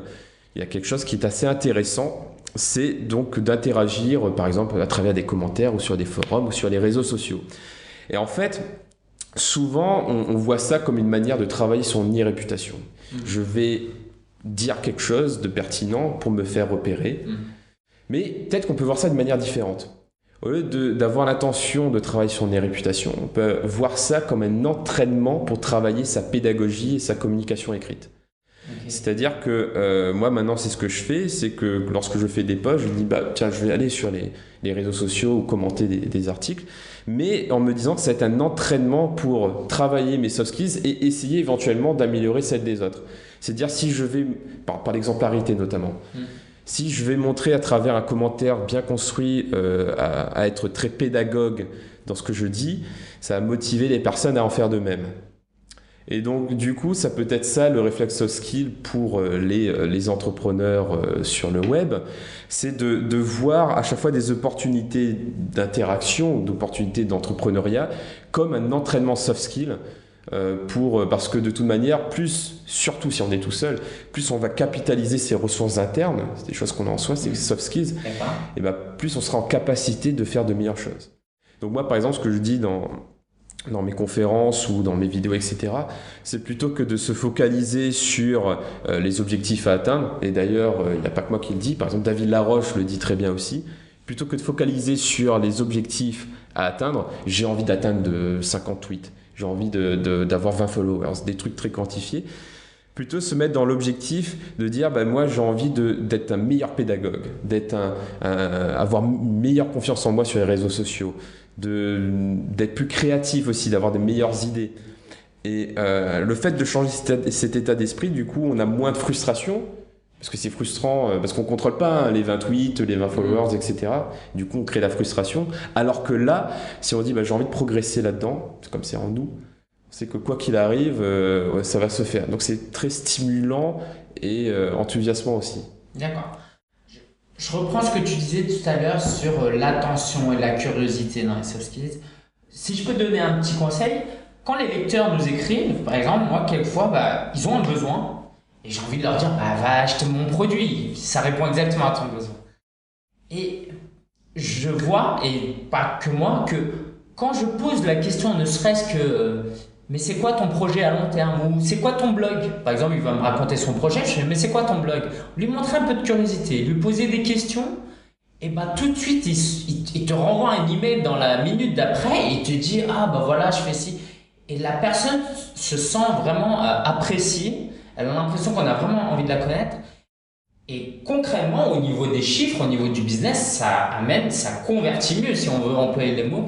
il y a quelque chose qui est assez intéressant c'est donc d'interagir, par exemple, à travers des commentaires ou sur des forums ou sur les réseaux sociaux. Et en fait, souvent, on, voit ça comme une manière de travailler son e-réputation. Mmh. Je vais dire quelque chose de pertinent pour me faire repérer, mmh. mais peut-être qu'on peut voir ça de manière différente. Au lieu d'avoir l'intention de travailler sur son e-réputation, on peut voir ça comme un entraînement pour travailler sa pédagogie et sa communication écrite. C'est-à-dire que euh, moi maintenant c'est ce que je fais, c'est que lorsque je fais des posts, je me dis bah tiens je vais aller sur les, les réseaux sociaux ou commenter des, des, articles, mais en me disant que c'est un entraînement pour travailler mes soft skills et essayer éventuellement d'améliorer celles des autres. C'est-à-dire si je vais par, par l'exemplarité notamment. Hmm. Si je vais montrer à travers un commentaire bien construit euh, à, à être très pédagogue dans ce que je dis, ça va motiver les personnes à en faire de même. Et donc, du coup, ça peut être ça le réflexe soft skill pour euh, les, euh, les entrepreneurs euh, sur le web, c'est de, de, voir à chaque fois des opportunités d'interaction, d'opportunités d'entrepreneuriat comme un entraînement soft skill pour, parce que de toute manière, plus, surtout si on est tout seul, plus on va capitaliser ses ressources internes, c'est des choses qu'on a en soi, c'est des soft skills, et ben, plus on sera en capacité de faire de meilleures choses. Donc moi, par exemple, ce que je dis dans, dans mes conférences ou dans mes vidéos, etc., c'est plutôt que de se focaliser sur euh, les objectifs à atteindre, et d'ailleurs, euh, il n'y a pas que moi qui le dis, par exemple, David Laroche le dit très bien aussi, plutôt que de focaliser sur les objectifs à atteindre, j'ai envie d'atteindre de 50 tweets, j'ai envie d'avoir 20 followers, des trucs très quantifiés, plutôt se mettre dans l'objectif de dire ben moi j'ai envie d'être un meilleur pédagogue, d'être un, avoir une meilleure confiance en moi sur les réseaux sociaux, d'être plus créatif aussi, d'avoir des meilleures idées. Et euh, le fait de changer cet état d'esprit, du coup, on a moins de frustration, parce que c'est frustrant, euh, parce qu'on contrôle pas hein, les 28, les 20 followers, etc. Du coup, on crée la frustration. Alors que là, si on dit bah, j'ai envie de progresser là-dedans, comme c'est en nous, c'est que quoi qu'il arrive, euh, ça va se faire. Donc c'est très stimulant et enthousiasmant aussi. D'accord. Je reprends ce que tu disais tout à l'heure sur euh, l'attention et la curiosité dans les soft skills. Si je peux donner un petit conseil, quand les lecteurs nous écrivent, par exemple, moi, quelquefois, bah, ils ont un besoin et j'ai envie de leur dire bah, va acheter mon produit, ça répond exactement à ton besoin. Et je vois, et pas que moi, que quand je pose la question, ne serait-ce que mais c'est quoi ton projet à long terme Ou c'est quoi ton blog? Par exemple, il va me raconter son projet, je fais, mais c'est quoi ton blog? Lui montrer un peu de curiosité, lui poser des questions, et bah tout de suite, il, te renvoie un email dans la minute d'après et il te dit, ah bah voilà, je fais ci. Et la personne se sent vraiment euh, appréciée, elle a l'impression qu'on a vraiment envie de la connaître. Et concrètement, au niveau des chiffres, au niveau du business, ça amène, ça convertit mieux si on veut employer les mots.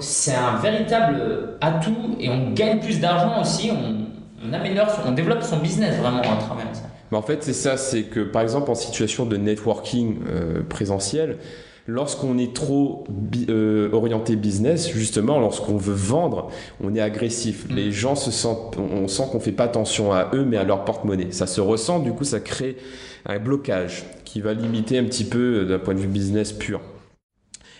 C'est un véritable atout et on gagne plus d'argent aussi. On, améliore, on développe son business vraiment à travers ça. Mais en fait, c'est ça, c'est que par exemple en situation de networking euh, présentiel, lorsqu'on est trop euh, orienté business, justement, lorsqu'on veut vendre, on est agressif. Mm. Les gens se sentent, on sent qu'on fait pas attention à eux, mais à leur porte-monnaie. Ça se ressent, du coup, ça crée un blocage qui va limiter un petit peu euh, d'un point de vue business pur.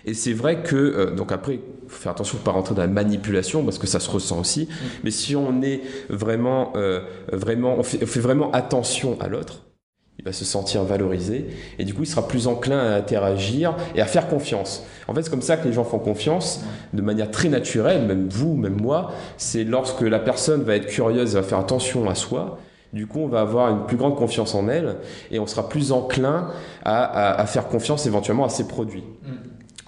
Et c'est vrai que, euh, donc après, il faut faire attention de ne pas rentrer dans la manipulation parce que ça se ressent aussi. Mm. Mais si on est vraiment, euh, vraiment, on fait, vraiment attention à l'autre, il va se sentir valorisé et du coup il sera plus enclin à interagir et à faire confiance. En fait, c'est comme ça que les gens font confiance de manière très naturelle, même vous, même moi. C'est lorsque la personne va être curieuse et va faire attention à soi du coup, on va avoir une plus grande confiance en elle et on sera plus enclin à, faire confiance éventuellement à ses produits. Mm.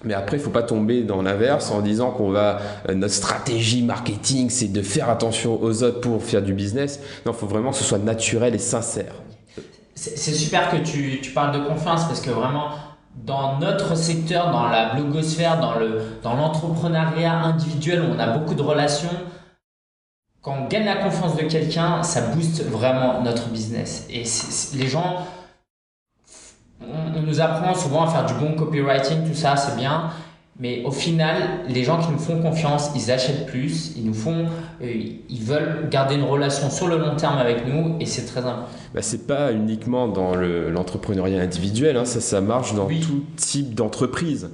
Mais après, il faut pas tomber dans l'inverse en disant qu'on va euh, notre stratégie marketing, c'est de faire attention aux autres pour faire du business. Non, il faut vraiment que ce soit naturel et sincère. C'est super que tu, tu, parles de confiance parce que vraiment, dans notre secteur, dans la blogosphère, dans le dans l'entrepreneuriat individuel, où on a beaucoup de relations quand on gagne la confiance de quelqu'un, ça booste vraiment notre business. Et les gens, on, nous apprend souvent à faire du bon copywriting, tout ça, c'est bien. Mais au final, les gens qui nous font confiance, ils achètent plus, ils nous font, euh, ils veulent garder une relation sur le long terme avec nous, et c'est très important. Bah, c'est pas uniquement dans l'entrepreneuriat individuel, hein, ça, ça marche dans tout type d'entreprise.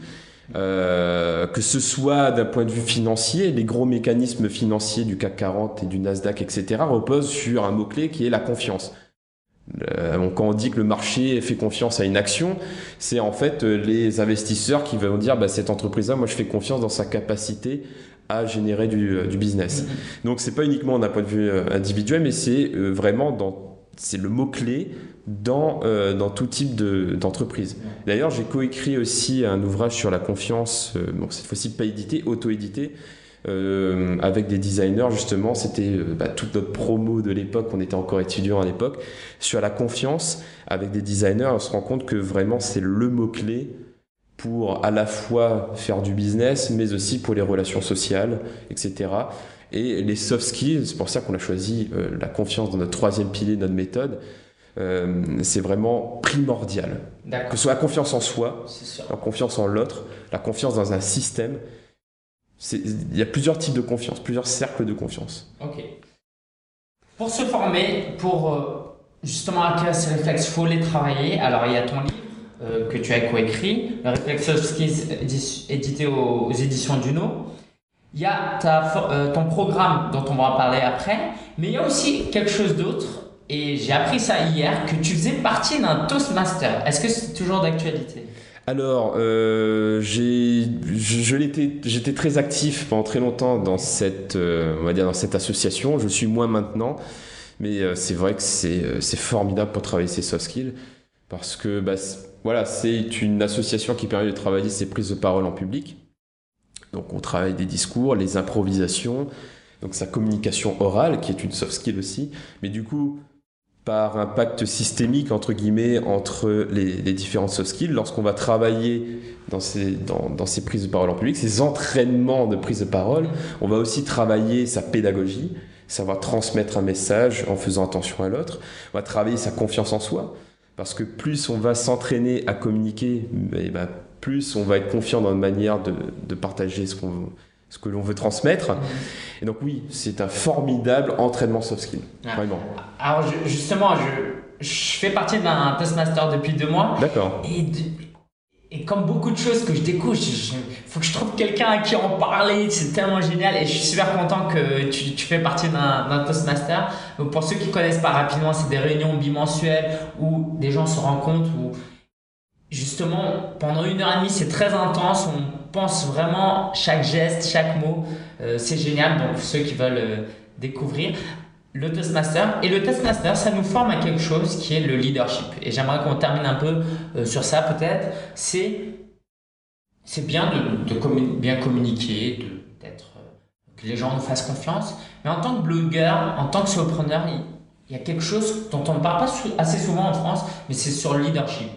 Euh, que ce soit d'un point de vue financier, les gros mécanismes financiers du CAC 40 et du Nasdaq, etc., reposent sur un mot-clé qui est la confiance. Quand on dit que le marché fait confiance à une action, c'est en fait euh, les investisseurs qui vont dire bah, cette entreprise-là, moi je fais confiance dans sa capacité à générer du, euh, business. Mm-hmm. Donc c'est pas uniquement d'un point de vue individuel, mais c'est vraiment dans c'est le mot clé dans, euh, dans tout type d'entreprise. D'ailleurs, j'ai coécrit aussi un ouvrage sur la confiance, euh, bon, cette fois-ci pas édité, auto-édité, euh, avec des designers justement. C'était bah, toute notre promo de l'époque, on était encore étudiants à l'époque, sur la confiance avec des designers. On se rend compte que vraiment c'est le mot-clé pour à la fois faire du business, mais aussi pour les relations sociales, etc. Et les soft skills, c'est pour ça qu'on a choisi la confiance dans notre troisième pilier de notre méthode, euh, c'est vraiment primordial. Que ce soit la confiance en soi, la confiance en l'autre, la confiance dans un système. Il y a plusieurs types de confiance, plusieurs cercles de confiance. Ok. Pour se former, pour euh, justement acquérir ces réflexes, il faut les travailler. Alors il y a ton livre euh, que tu as coécrit, le réflexe édité aux, éditions Duno. il y a euh, ton programme dont on va parler après, mais il y a aussi quelque chose d'autre. Et j'ai appris ça hier, que tu faisais partie d'un Toastmaster. Est-ce que c'est toujours d'actualité? Alors, euh, j'étais très actif pendant très longtemps dans cette, euh, association. Je suis moins maintenant, mais euh, c'est vrai que c'est formidable pour travailler ses soft skills parce que bah, voilà, c'est une association qui permet de travailler ses prises de parole en public. Donc, on travaille des discours, les improvisations, donc sa communication orale qui est une soft skill aussi. Mais du coup, par un pacte systémique entre guillemets entre les, différents soft skills lorsqu'on va travailler dans ces, dans, ces prises de parole en public, ces entraînements de prise de parole, on va aussi travailler sa pédagogie, savoir transmettre un message en faisant attention à l'autre, on va travailler sa confiance en soi, parce que plus on va s'entraîner à communiquer, eh ben, plus on va être confiant dans une manière de, de partager ce qu'on ce que l'on veut transmettre. Et donc oui, c'est un formidable entraînement soft skill, ah. vraiment. Alors justement, je, je, fais partie d'un Toastmaster depuis deux mois. D'accord. Et, et comme beaucoup de choses que je découvre, il faut que je trouve quelqu'un à qui en parler, c'est tellement génial et je suis super content que tu, tu fais partie d'un Toastmaster. Donc pour ceux qui connaissent pas rapidement, c'est des réunions bimensuelles où des gens se rencontrent, où justement pendant une heure et demie c'est très intense, on pense vraiment chaque geste, chaque mot. Euh, c'est génial, donc ceux qui veulent euh, découvrir le Toastmaster. Et le Toastmaster, ça nous forme à quelque chose qui est le leadership. Et j'aimerais qu'on termine un peu euh, sur ça peut-être. C'est, bien de, bien communiquer, d'être, que les gens nous fassent confiance. Mais en tant que blogueur, en tant que solopreneur, il, il y a quelque chose dont on ne parle pas assez souvent en France, mais c'est sur le leadership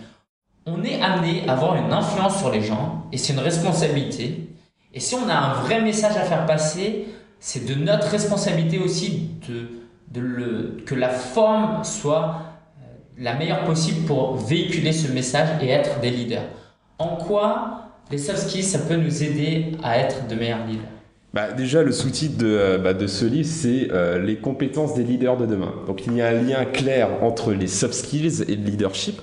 on est amené à avoir une influence sur les gens et c'est une responsabilité. Et si on a un vrai message à faire passer, c'est de notre responsabilité aussi de, le, que la forme soit euh, la meilleure possible pour véhiculer ce message et être des leaders. En quoi les soft skills, ça peut nous aider à être de meilleurs leaders? Bah, déjà, le sous-titre de, euh, bah, de, ce livre, c'est euh, Les compétences des leaders de demain. Donc il y a un lien clair entre les soft skills et le leadership.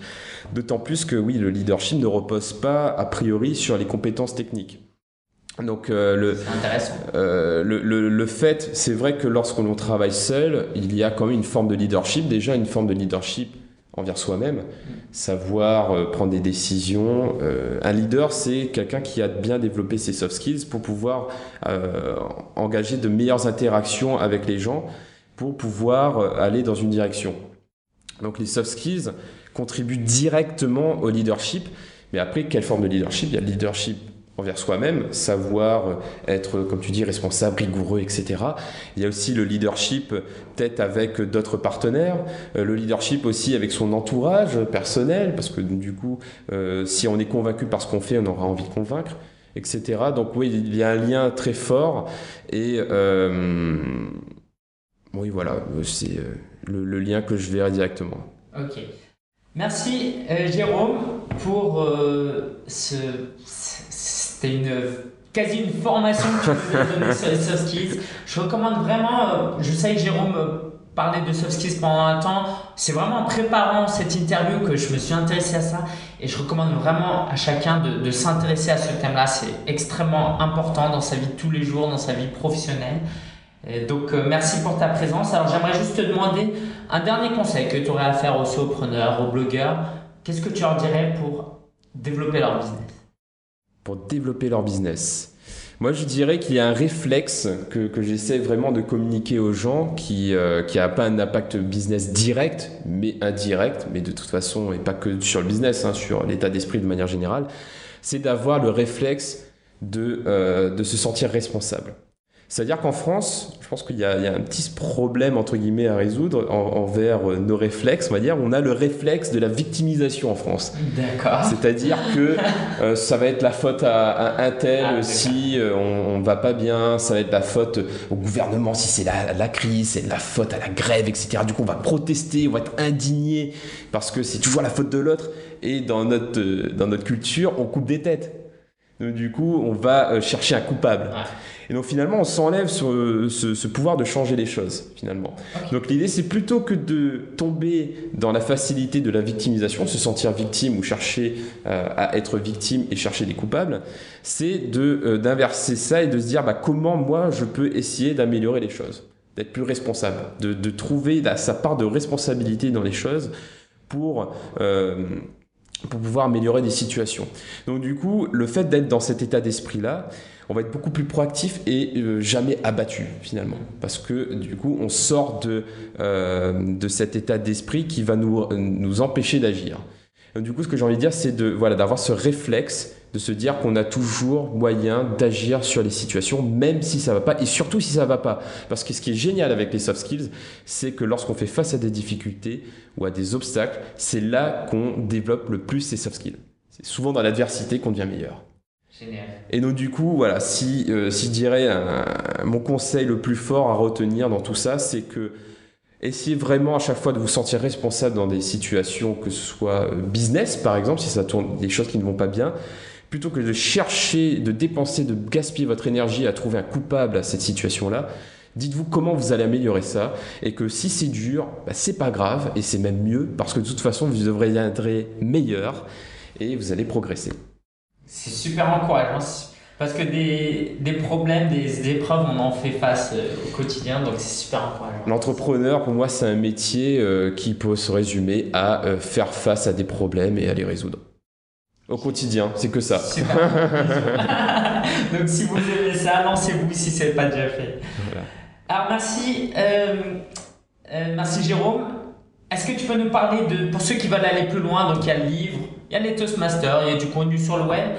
D'autant plus que oui, le leadership ne repose pas a priori sur les compétences techniques. Donc euh, le, euh, le, le, le, fait, c'est vrai que lorsqu'on travaille seul, il y a quand même une forme de leadership, déjà une forme de leadership envers soi-même, savoir euh, prendre des décisions. Un leader, c'est quelqu'un qui a bien développé ses soft skills pour pouvoir engager de meilleures interactions avec les gens, pour pouvoir aller dans une direction. Donc les soft skills, contribue directement au leadership. Mais après, quelle forme de leadership? Il y a le leadership envers soi-même, savoir être, comme tu dis, responsable, rigoureux, etc. Il y a aussi le leadership peut-être avec d'autres partenaires, euh, le leadership aussi avec son entourage personnel, parce que du coup, euh, si on est convaincu par ce qu'on fait, on aura envie de convaincre, etc. Donc oui, il y a un lien très fort et euh, oui, voilà, c'est le, le lien que je verrai directement. Ok. Merci euh, Jérôme pour euh, ce. C'était une quasi une formation que tu nous donner sur les soft skills. Je recommande vraiment. Euh, je sais que Jérôme parlait de soft skills pendant un temps. C'est vraiment en préparant cette interview que je me suis intéressé à ça et je recommande vraiment à chacun de, de s'intéresser à ce thème-là. C'est extrêmement important dans sa vie de tous les jours, dans sa vie professionnelle donc, euh, merci pour ta présence. Alors, j'aimerais juste te demander un dernier conseil que tu aurais à faire aux solopreneurs, aux blogueurs. Qu'est-ce que tu leur dirais pour développer leur business? Pour développer leur business. Moi, je dirais qu'il y a un réflexe que, que j'essaie vraiment de communiquer aux gens qui n'a a pas un impact business direct, mais indirect, mais de toute façon, et pas que sur le business, hein, sur l'état d'esprit de manière générale, c'est d'avoir le réflexe de, euh, de se sentir responsable. C'est-à-dire qu'en France, je pense qu'il y, a un petit problème entre guillemets à résoudre envers euh, nos réflexes. On va dire, on a le réflexe de la victimisation en France. D'accord. C'est-à-dire que euh, ça va être la faute à, un tel ah, si euh, on, ne va pas bien, ça va être la faute au gouvernement si c'est la, la, crise, c'est la faute à la grève, etc. Du coup, on va protester, on va être indigné parce que c'est toujours la faute de l'autre. Et dans notre dans notre culture, on coupe des têtes. Donc, du coup, on va euh, chercher un coupable. Et donc finalement, on s'enlève sur euh, ce, pouvoir de changer les choses, finalement. Donc l'idée, c'est plutôt que de tomber dans la facilité de la victimisation, se sentir victime ou chercher euh, à être victime et chercher des coupables, c'est de d'inverser ça et de se dire bah, comment moi je peux essayer d'améliorer les choses, d'être plus responsable, de, de, trouver sa part de responsabilité dans les choses pour pour pouvoir améliorer des situations. Donc du coup, le fait d'être dans cet état d'esprit-là, on va être beaucoup plus proactif et euh, jamais abattu finalement. Parce que du coup, on sort de, euh, de cet état d'esprit qui va nous, nous empêcher d'agir. Du coup, ce que j'ai envie de dire, c'est de voilà d'avoir ce réflexe de se dire qu'on a toujours moyen d'agir sur les situations, même si ça va pas, et surtout si ça va pas. Parce que ce qui est génial avec les soft skills, c'est que lorsqu'on fait face à des difficultés ou à des obstacles, c'est là qu'on développe le plus ces soft skills. C'est souvent dans l'adversité qu'on devient meilleur. Génial. Et donc du coup, voilà, si, euh, si je dirais mon conseil le plus fort à retenir dans tout ça, c'est que essayez vraiment à chaque fois de vous sentir responsable dans des situations, que ce soit euh, business par exemple, si ça tourne des choses qui ne vont pas bien, plutôt que de chercher, de dépenser, de gaspiller votre énergie à trouver un coupable à cette situation-là, dites-vous comment vous allez améliorer ça et que si c'est dur, bah, c'est pas grave et c'est même mieux parce que de toute façon vous devrez être meilleur et vous allez progresser. C'est super encourageant parce que des, des, problèmes, des épreuves, on en fait face euh, au quotidien, donc c'est super encourageant. L'entrepreneur, pour moi, c'est un métier euh, qui peut se résumer à euh, faire face à des problèmes et à les résoudre. Au quotidien, c'est que ça. Donc si vous aimez ça, lancez-vous si ce n'est pas déjà fait. Alors merci, euh, euh, merci Jérôme. Est-ce que tu peux nous parler de, pour ceux qui veulent aller plus loin, donc il y a le livre, il y a les Toastmasters, il y a du contenu sur le web.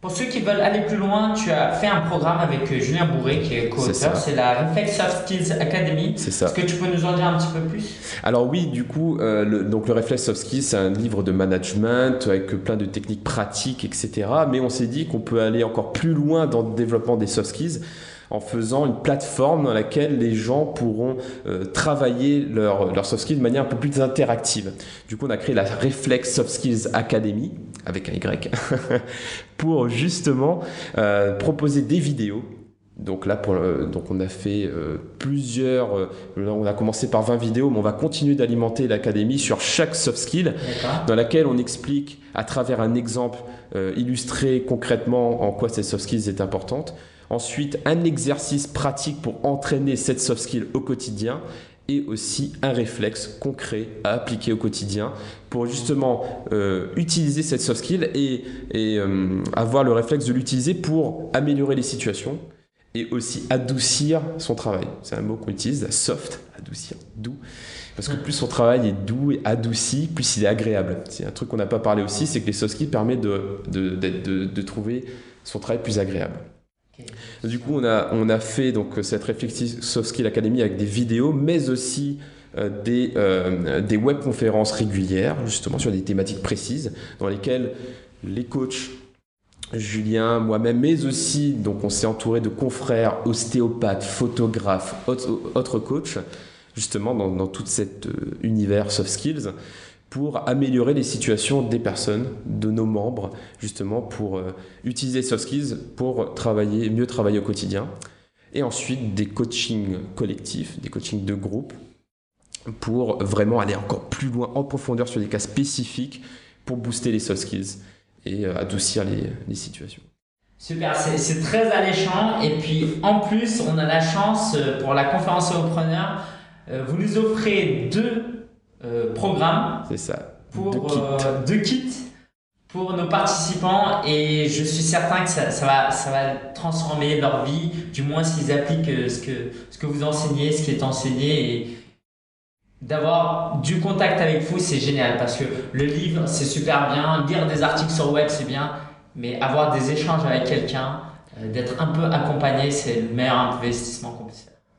Pour ceux qui veulent aller plus loin, tu as fait un programme avec euh, Julien Bourré, qui est co-auteur. C'est la Reflex Soft Skills Academy. C'est ça. Est-ce que tu peux nous en dire un petit peu plus? Alors oui, du coup, euh, le, donc le Reflex Soft Skills, c'est un livre de management avec plein de techniques pratiques, etc. Mais on s'est dit qu'on peut aller encore plus loin dans le développement des soft skills en faisant une plateforme dans laquelle les gens pourront euh, travailler leurs leur soft skills de manière un peu plus interactive. Du coup, on a créé la Reflex Soft Skills Academy, avec un Y, pour justement euh, proposer des vidéos donc là, pour, donc on a fait euh, plusieurs. on a commencé par 20 vidéos, mais on va continuer d'alimenter l'académie sur chaque soft skill, dans laquelle on explique à travers un exemple illustré concrètement en quoi cette soft skills est importante. Ensuite, un exercice pratique pour entraîner cette soft skill au quotidien et aussi un réflexe concret à appliquer au quotidien pour justement euh, utiliser cette soft skill et, euh, avoir le réflexe de l'utiliser pour améliorer les situations et aussi adoucir son travail. C'est un mot qu'on utilise, soft, adoucir, doux. Parce que plus son travail est doux et adouci, plus il est agréable. C'est un truc qu'on n'a pas parlé aussi, c'est que les soft skills permettent de, de trouver son travail plus agréable. Du coup, on a, on a fait donc, cette Reflective Soft Skill Academy avec des vidéos, mais aussi euh, des, euh, des webconférences régulières, justement sur des thématiques précises, dans lesquelles les coachs, Julien, moi-même, mais aussi, donc on s'est entouré de confrères, ostéopathes, photographes, autres, coachs, justement dans, dans tout cet euh, univers soft skills, pour améliorer les situations des personnes, de nos membres, justement pour euh, utiliser soft skills pour travailler, mieux travailler au quotidien. Et ensuite des coachings collectifs, des coachings de groupe pour vraiment aller encore plus loin en profondeur sur des cas spécifiques pour booster les soft skills et euh, adoucir les, les situations. Super, c'est très alléchant. Et puis en plus, on a la chance euh, pour la conférence Solopreneur, vous nous offrez deux euh, programme. C'est ça. Pour euh, deux kits. pour nos participants et je suis certain que ça, ça, va, ça va transformer leur vie, du moins s'ils appliquent euh, ce que, ce que vous enseignez, ce qui est enseigné et d'avoir du contact avec vous, c'est génial parce que le livre, c'est super bien, lire des articles sur web, c'est bien, mais avoir des échanges avec quelqu'un, d'être un peu accompagné, c'est le meilleur investissement.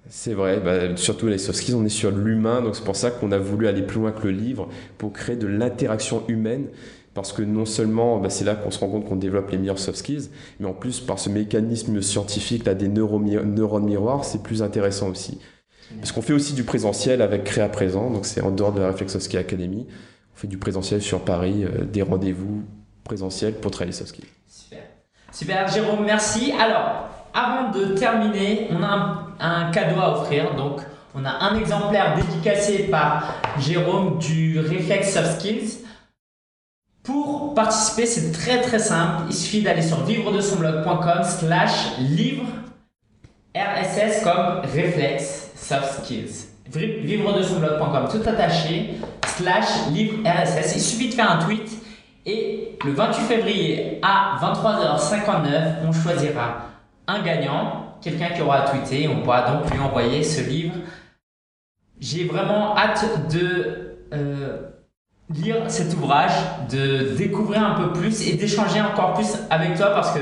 C'est vrai, bah, surtout les soft skills, on est sur l'humain, donc c'est pour ça qu'on a voulu aller plus loin que le livre, pour créer de l'interaction humaine, parce que non seulement bah, c'est là qu'on se rend compte qu'on développe les meilleurs soft skills, mais en plus par ce mécanisme scientifique là des neurones miroirs, c'est plus intéressant aussi. Parce qu'on fait aussi du présentiel avec Créa Présent, donc c'est en dehors de la Reflex Soft Skills Academy. On fait du présentiel sur Paris, euh, des rendez-vous présentiels pour travailler soft skills. Super. Super, Jérôme, merci. Alors, avant de terminer, on a un, un cadeau à offrir. Donc, on a un exemplaire dédicacé par Jérôme du Reflex Soft Skills. Pour participer, c'est très très simple. Il suffit d'aller sur vivre de son blog.com slash livre RSS comme Reflex Soft Skills. Vivre de son blog.com tout attaché slash livre RSS. Il suffit de faire un tweet et le 28 février à 23h59, on choisira un gagnant, quelqu'un qui aura tweeté. On pourra donc lui envoyer ce livre. J'ai vraiment hâte de euh, lire cet ouvrage, de découvrir un peu plus et d'échanger encore plus avec toi parce que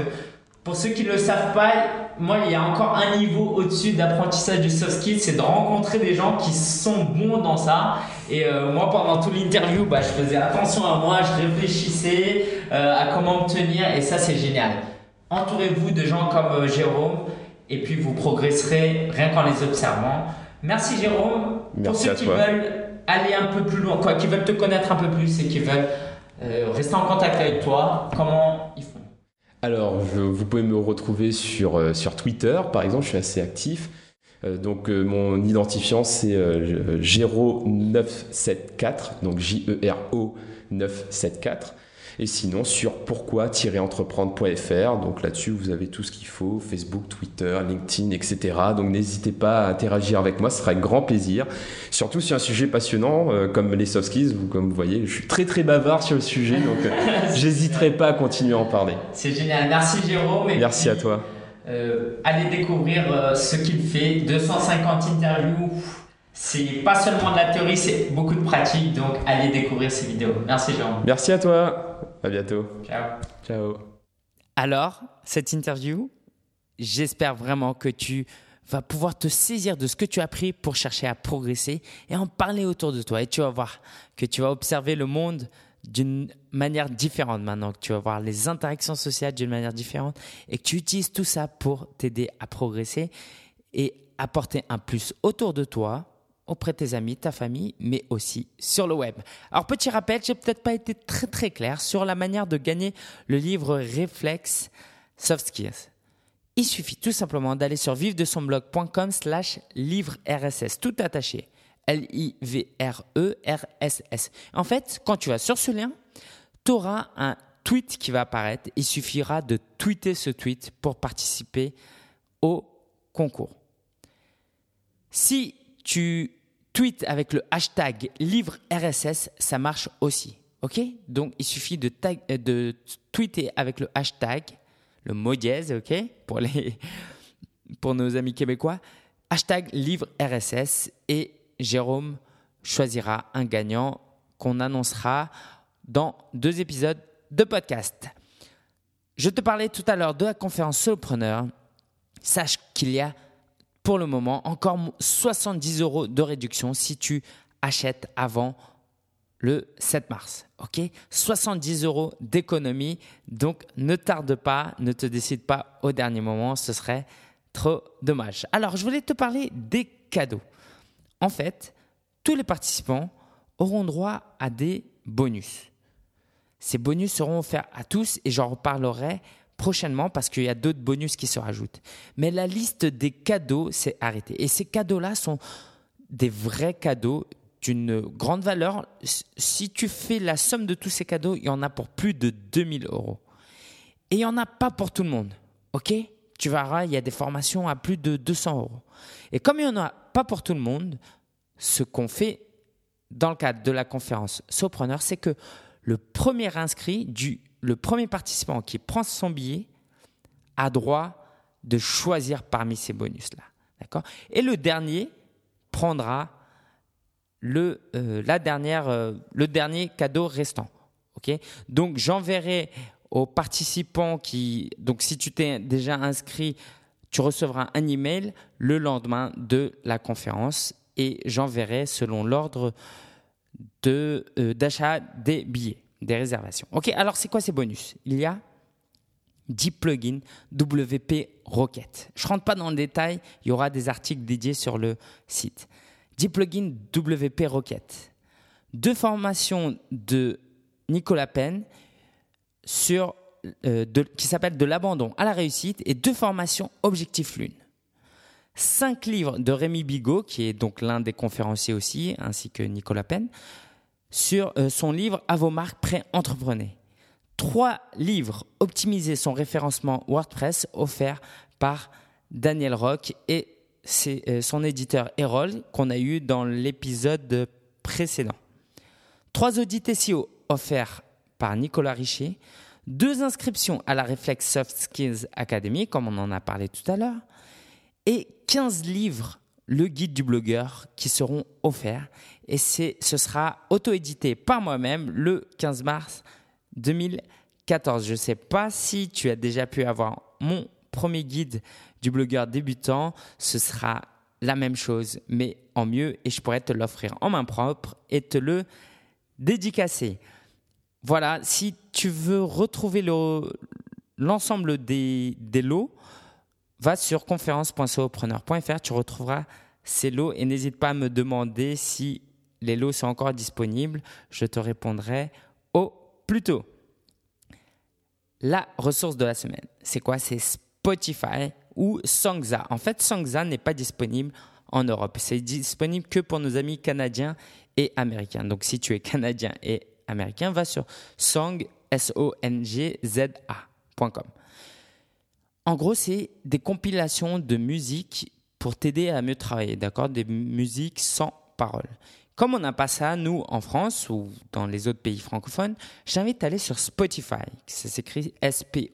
pour ceux qui ne le savent pas, moi, il y a encore un niveau au-dessus d'apprentissage du soft skills, c'est de rencontrer des gens qui sont bons dans ça. Et euh, moi, pendant toute l'interview, bah, je faisais attention à moi, je réfléchissais euh, à comment me tenir, et ça, c'est génial. Entourez-vous de gens comme Jérôme, et puis vous progresserez rien qu'en les observant. Merci Jérôme. Merci pour ceux qui toi. veulent aller un peu plus loin, quoi, qui veulent te connaître un peu plus et qui veulent rester en contact avec toi, comment ils font? Alors, je- vous pouvez me retrouver sur, euh, sur Twitter, par exemple, je suis assez actif. Euh, donc, euh, mon identifiant, c'est euh, Gero974, donc J-E-R-O 974. Et sinon, sur pourquoi-entreprendre.fr. Donc là-dessus, vous avez tout ce qu'il faut Facebook, Twitter, LinkedIn, etc. Donc n'hésitez pas à interagir avec moi, ce sera avec grand plaisir. Surtout sur un sujet passionnant euh, comme les soft skills. Vous, comme vous voyez, je suis très très bavard sur le sujet, donc euh, j'hésiterai pas à continuer à en parler. C'est génial. Merci Jérôme. Et Merci à toi. euh, allez découvrir ce qu'il fait. 250 interviews. C'est pas seulement de la théorie, c'est beaucoup de pratique. Donc allez découvrir ces vidéos. Merci Jérôme. Merci à toi. À bientôt. Ciao. Ciao. Alors, cette interview, j'espère vraiment que tu vas pouvoir te saisir de ce que tu as appris pour chercher à progresser et en parler autour de toi. Et tu vas voir que tu vas observer le monde d'une manière différente maintenant, que tu vas voir les interactions sociales d'une manière différente et que tu utilises tout ça pour t'aider à progresser et apporter un plus autour de toi auprès de tes amis, ta famille, mais aussi sur le web. Alors petit rappel, j'ai peut-être pas été très très clair sur la manière de gagner le livre Reflex Soft Skills. Il suffit tout simplement d'aller sur vivre-de-son-blog.com slash livre RSS, tout attaché. L-I-V-R-E-R-S-S. En fait, quand tu vas sur ce lien, tu auras un tweet qui va apparaître. Il suffira de tweeter ce tweet pour participer au concours. Si tu tweets avec le hashtag livre RSS, ça marche aussi. OK? Donc, il suffit euh, de tweeter avec le hashtag, le mot dièse, OK? Pour nos amis québécois, hashtag livre RSS et Jérôme choisira un gagnant qu'on annoncera dans deux épisodes de podcast. Je te parlais tout à l'heure de la conférence Solopreneur. Sache qu'il y a pour le moment encore 70 euros de réduction si tu achètes avant le 7 mars. OK? 70 euros d'économie. Donc ne tarde pas, ne te décide pas au dernier moment, ce serait trop dommage. Alors je voulais te parler des cadeaux. En fait, tous les participants auront droit à des bonus. Ces bonus seront offerts à tous et j'en reparlerai prochainement parce qu'il y a d'autres bonus qui se rajoutent. Mais la liste des cadeaux s'est arrêtée. Et ces cadeaux-là sont des vrais cadeaux d'une grande valeur. Si tu fais la somme de tous ces cadeaux, il y en a pour plus de 2000 euros. Et il n'y en a pas pour tout le monde. OK? Tu verras, il y a des formations à plus de 200 euros. Et comme il n'y en a pas pour tout le monde, ce qu'on fait dans le cadre de la conférence Sopreneur, c'est que le premier inscrit, du, le premier participant qui prend son billet, a droit de choisir parmi ces bonus-là. D'accord? Et le dernier prendra le, euh, euh, dernier cadeau restant. Donc, j'enverrai aux participants qui. Donc, si tu t'es déjà inscrit, tu recevras un email le lendemain de la conférence et j'enverrai selon l'ordre de, euh, d'achat des billets, des réservations. Ok, alors c'est quoi ces bonus? Il y a 10 plugins WP Rocket. Je ne rentre pas dans le détail, il y aura des articles dédiés sur le site. 10 plugins WP Rocket. Deux formations de Nicolas Penn sur euh, de- qui s'appelle De l'abandon à la réussite et deux formations Objectif Lune. Cinq livres de Rémi Bigot, qui est donc l'un des conférenciers aussi, ainsi que Nicolas Penn, sur euh, son livre À vos marques pré-entreprenez. Trois livres optimiser son référencement WordPress offerts par Daniel Rock et c'est, euh, son éditeur Erol qu'on a eu dans l'épisode précédent. Trois audits SEO offerts par Nicolas Richer. Deux inscriptions à la Reflex Soft Skills Academy, comme on en a parlé tout à l'heure. Et 15 livres, le guide du blogueur, qui seront offerts. Et ce sera auto-édité par moi-même le 15 mars 2014. Je ne sais pas si tu as déjà pu avoir mon premier guide du blogueur débutant. Ce sera la même chose, mais en mieux, et je pourrais te l'offrir en main propre et te le dédicacer. Voilà, si tu veux retrouver le- l'ensemble des, des lots, va sur conférence.solopreneur.fr, tu retrouveras ces lots et n'hésite pas à me demander si les lots sont encore disponibles. Je te répondrai au plus tôt. La ressource de la semaine, c'est quoi? C'est Spotify ou Sangza. En fait, Sangza n'est pas disponible en Europe. C'est disponible que pour nos amis canadiens et américains. Donc, si tu es canadien et américain, va sur song. En gros, c'est des compilations de musique pour t'aider à mieux travailler, d'accord? Des musiques sans paroles. Comme on n'a pas ça, nous, en France ou dans les autres pays francophones, j'invite à aller sur Spotify. Ça s'écrit S-P-O-T-I-F-Y.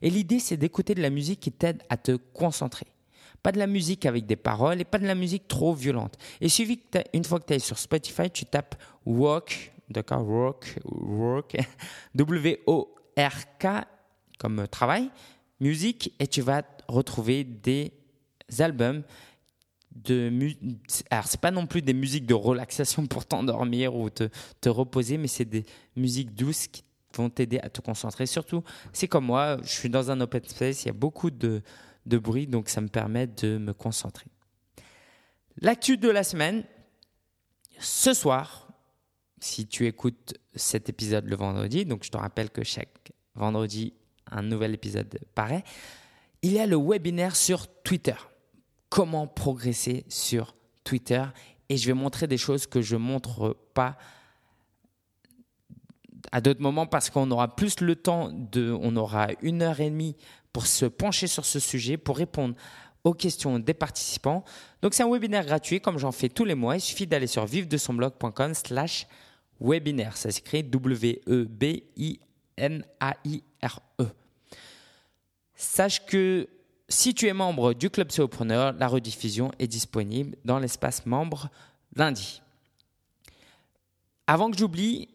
Et l'idée, c'est d'écouter de la musique qui t'aide à te concentrer. Pas de la musique avec des paroles et pas de la musique trop violente. Et suffit que une fois que tu es sur Spotify, tu tapes Walk, d'accord? Rock, Rock, W-O-R-K, comme euh, travail, musique, et tu vas retrouver des albums de alors c'est pas non plus des musiques de relaxation pour t'endormir ou te, te reposer mais c'est des musiques douces qui vont t'aider à te concentrer. Surtout c'est comme moi je suis dans un open space il y a beaucoup de, de bruit donc ça me permet de me concentrer. L'actu de la semaine ce soir si tu écoutes cet épisode le vendredi donc je te rappelle que chaque vendredi un nouvel épisode paraît il y a le webinaire sur Twitter comment progresser sur Twitter? Et je vais montrer des choses que je montre pas à d'autres moments parce qu'on aura plus le temps de, on aura une heure et demie pour se pencher sur ce sujet, pour répondre aux questions des participants. Donc c'est un webinaire gratuit comme j'en fais tous les mois. Il suffit d'aller sur vivre-de-son-blog.com slash webinaire. Ça s'écrit W-E-B-I-N-A-I-R-E. Sache que si tu es membre du Club Solopreneur, la rediffusion est disponible dans l'espace membre lundi. Avant que j'oublie,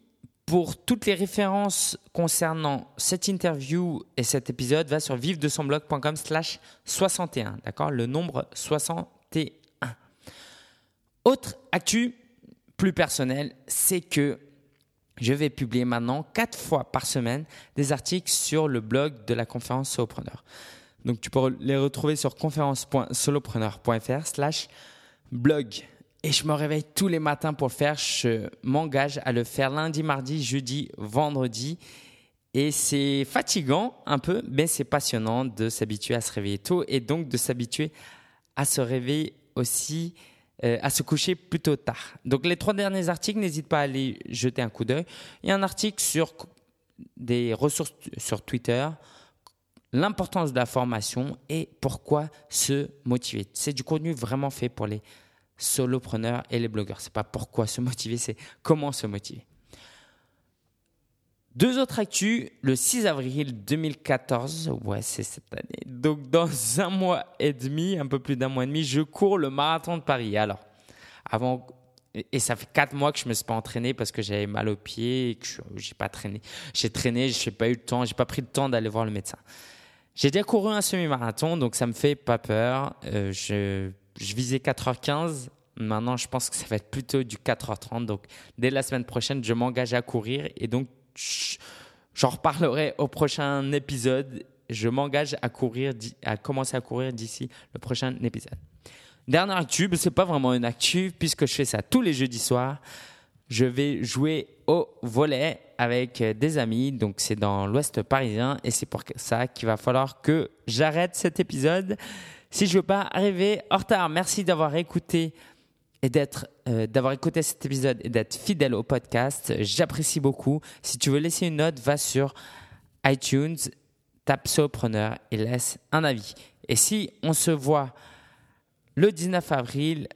pour toutes les références concernant cette interview et cet épisode, va sur vive-de-son-blog.com slash 61, d'accord? Le nombre 61. Autre actu plus personnel, c'est que je vais publier maintenant quatre fois par semaine des articles sur le blog de la conférence Solopreneur. Donc tu peux les retrouver sur conférence.solopreneur.fr slash blog. Et je me réveille tous les matins pour le faire. Je m'engage à le faire lundi, mardi, jeudi, vendredi. Et c'est fatigant un peu, mais c'est passionnant de s'habituer à se réveiller tôt et donc de s'habituer à se réveiller aussi, euh, à se coucher plutôt tard. Donc les trois derniers articles, n'hésite pas à aller jeter un coup d'œil. Il y a un article sur des ressources sur Twitter, l'importance de la formation et pourquoi se motiver. C'est du contenu vraiment fait pour les solopreneurs et les blogueurs. C'est pas pourquoi se motiver, c'est comment se motiver. Deux autres actus, le 6 avril 2014, ouais c'est cette année, donc dans un mois et demi, un peu plus d'un mois et demi, je cours le marathon de Paris. Alors, avant, et ça fait quatre mois que je me suis pas entraîné parce que j'avais mal aux pieds et que j'ai pas traîné. J'ai traîné, j'ai pas eu le temps, j'ai pas pris le temps d'aller voir le médecin. J'ai déjà couru un semi-marathon, donc ça me fait pas peur. Euh, je, je visais 4h15. Maintenant, je pense que ça va être plutôt du 4h30. Donc, dès la semaine prochaine, je m'engage à courir. Et donc, j'en reparlerai au prochain épisode. Je m'engage à courir, à commencer à courir d'ici le prochain épisode. Dernière actu, ce n'est pas vraiment une actu puisque je fais ça tous les jeudis soirs. je vais jouer au volet avec des amis. Donc c'est dans l'ouest parisien et c'est pour ça qu'il va falloir que j'arrête cet épisode si je veux pas arriver en retard. Merci d'avoir écouté et d'être euh, d'avoir écouté cet épisode et d'être fidèle au podcast. J'apprécie beaucoup. Si tu veux laisser une note, va sur iTunes, tape Solopreneur et laisse un avis. Et si on se voit le 19 avril,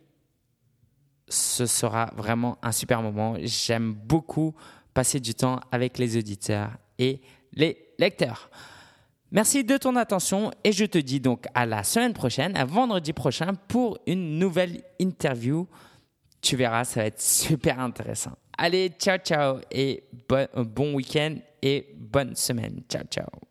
ce sera vraiment un super moment. J'aime beaucoup passer du temps avec les auditeurs et les lecteurs. Merci de ton attention et je te dis donc à la semaine prochaine, à vendredi prochain pour une nouvelle interview. Tu verras, ça va être super intéressant. Allez, ciao ciao et bon, bon week-end et bonne semaine. Ciao ciao.